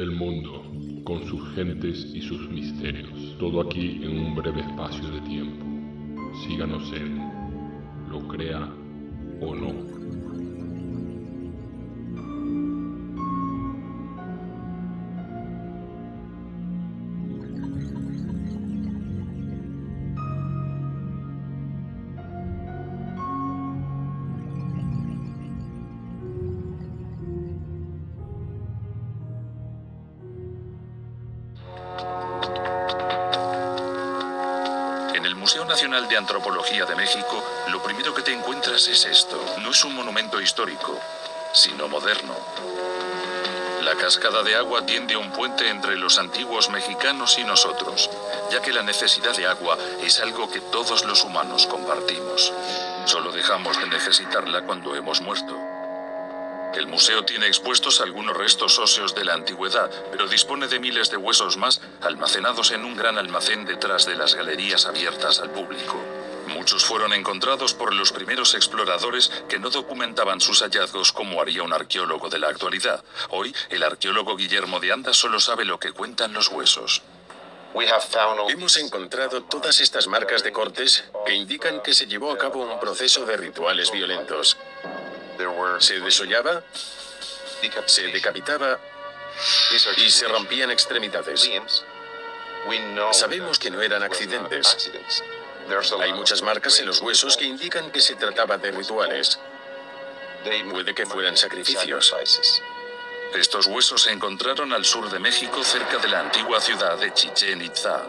El mundo, con sus gentes y sus misterios. Todo aquí en un breve espacio de tiempo. Síganos en Lo crea o no. Museo Nacional de Antropología de México, lo primero que te encuentras es esto. No es un monumento histórico, sino moderno. La cascada de agua tiende un puente entre los antiguos mexicanos y nosotros, ya que la necesidad de agua es algo que todos los humanos compartimos. Solo dejamos de necesitarla cuando hemos muerto. El museo tiene expuestos algunos restos óseos de la antigüedad, pero dispone de miles de huesos más almacenados en un gran almacén detrás de las galerías abiertas al público. Muchos fueron encontrados por los primeros exploradores que no documentaban sus hallazgos como haría un arqueólogo de la actualidad. Hoy, el arqueólogo Guillermo de Anda solo sabe lo que cuentan los huesos. Hemos encontrado todas estas marcas de cortes que indican que se llevó a cabo un proceso de rituales violentos. Se desollaba, se decapitaba y se rompían extremidades. Sabemos que no eran accidentes. Hay muchas marcas en los huesos que indican que se trataba de rituales. Puede que fueran sacrificios. Estos huesos se encontraron al sur de México, cerca de la antigua ciudad de Chichen Itza,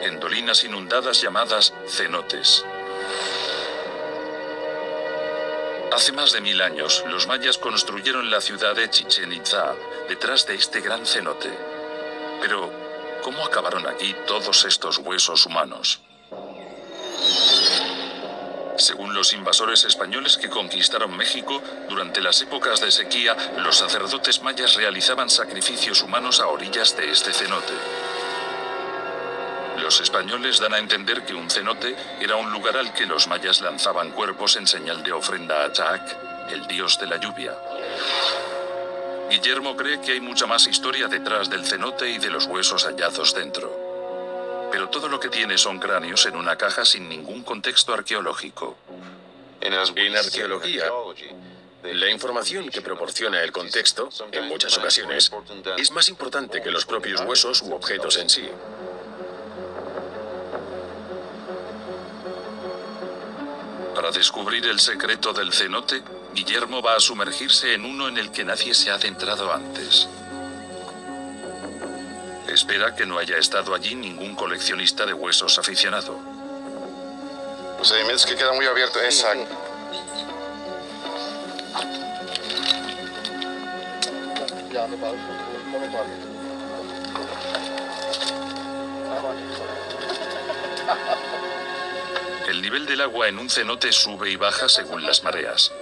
en dolinas inundadas llamadas cenotes. Hace más de mil años, los mayas construyeron la ciudad de Chichen Itza detrás de este gran cenote. Pero, ¿cómo acabaron aquí todos estos huesos humanos? Según los invasores españoles que conquistaron México, durante las épocas de sequía, los sacerdotes mayas realizaban sacrificios humanos a orillas de este cenote. Los españoles dan a entender que un cenote era un lugar al que los mayas lanzaban cuerpos en señal de ofrenda a Chac, el dios de la lluvia. Guillermo cree que hay mucha más historia detrás del cenote y de los huesos hallados dentro. Pero todo lo que tiene son cráneos en una caja sin ningún contexto arqueológico. En arqueología, la información que proporciona el contexto, en muchas ocasiones, es más importante que los propios huesos u objetos en sí. Para descubrir el secreto del cenote, Guillermo va a sumergirse en uno en el que nadie se ha adentrado antes. Espera que no haya estado allí ningún coleccionista de huesos aficionado. Procedimientos que queda muy abierto. Exacto. El nivel del agua en un cenote sube y baja según las mareas.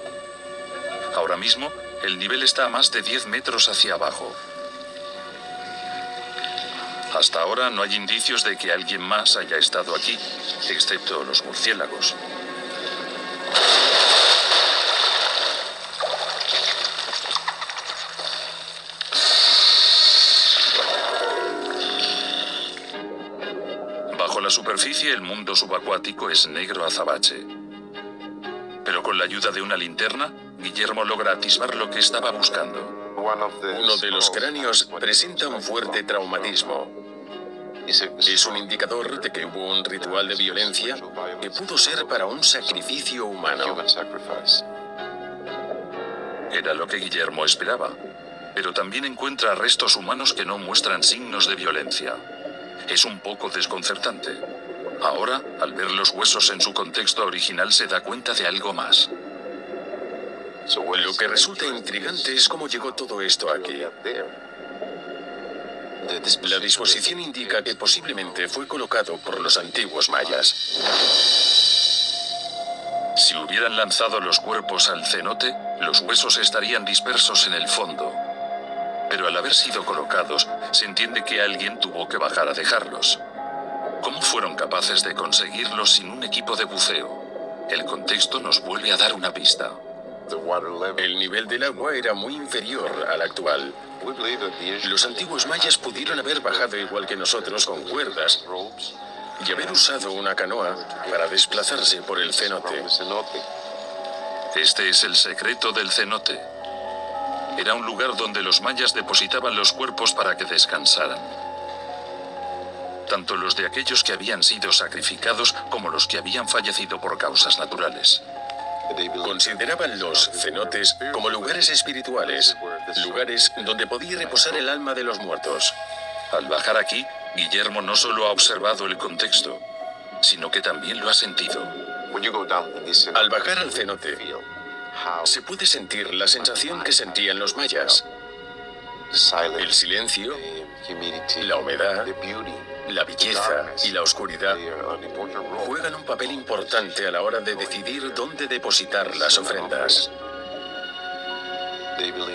Ahora mismo, el nivel está a más de 10 metros hacia abajo. Hasta ahora no hay indicios de que alguien más haya estado aquí, excepto los murciélagos. Bajo la superficie el mundo subacuático es negro azabache. Pero con la ayuda de una linterna, Guillermo logra atisbar lo que estaba buscando. Uno de los cráneos presenta un fuerte traumatismo. Es un indicador de que hubo un ritual de violencia que pudo ser para un sacrificio humano. Era lo que Guillermo esperaba, pero también encuentra restos humanos que no muestran signos de violencia. Es un poco desconcertante. Ahora, al ver los huesos en su contexto original, se da cuenta de algo más. Lo que resulta intrigante es cómo llegó todo esto aquí. La disposición indica que posiblemente fue colocado por los antiguos mayas. Si hubieran lanzado los cuerpos al cenote, los huesos estarían dispersos en el fondo. Pero al haber sido colocados, se entiende que alguien tuvo que bajar a dejarlos. ¿Cómo fueron capaces de conseguirlos sin un equipo de buceo? El contexto nos vuelve a dar una pista. El nivel del agua era muy inferior al actual. Los antiguos mayas pudieron haber bajado igual que nosotros con cuerdas y haber usado una canoa para desplazarse por el cenote. Este es el secreto del cenote. Era un lugar donde los mayas depositaban los cuerpos para que descansaran. Tanto los de aquellos que habían sido sacrificados como los que habían fallecido por causas naturales. Consideraban los cenotes como lugares espirituales, lugares donde podía reposar el alma de los muertos. Al bajar aquí, Guillermo no solo ha observado el contexto, sino que también lo ha sentido. Al bajar al cenote, se puede sentir la sensación que sentían los mayas. El silencio, la humedad, la belleza y la oscuridad juegan un papel importante a la hora de decidir dónde depositar las ofrendas.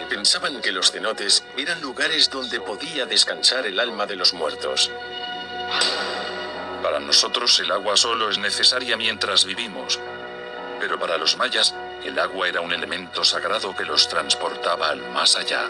Pensaban que los cenotes eran lugares donde podía descansar el alma de los muertos. Para nosotros el agua solo es necesaria mientras vivimos, pero para los mayas el agua era un elemento sagrado que los transportaba al más allá.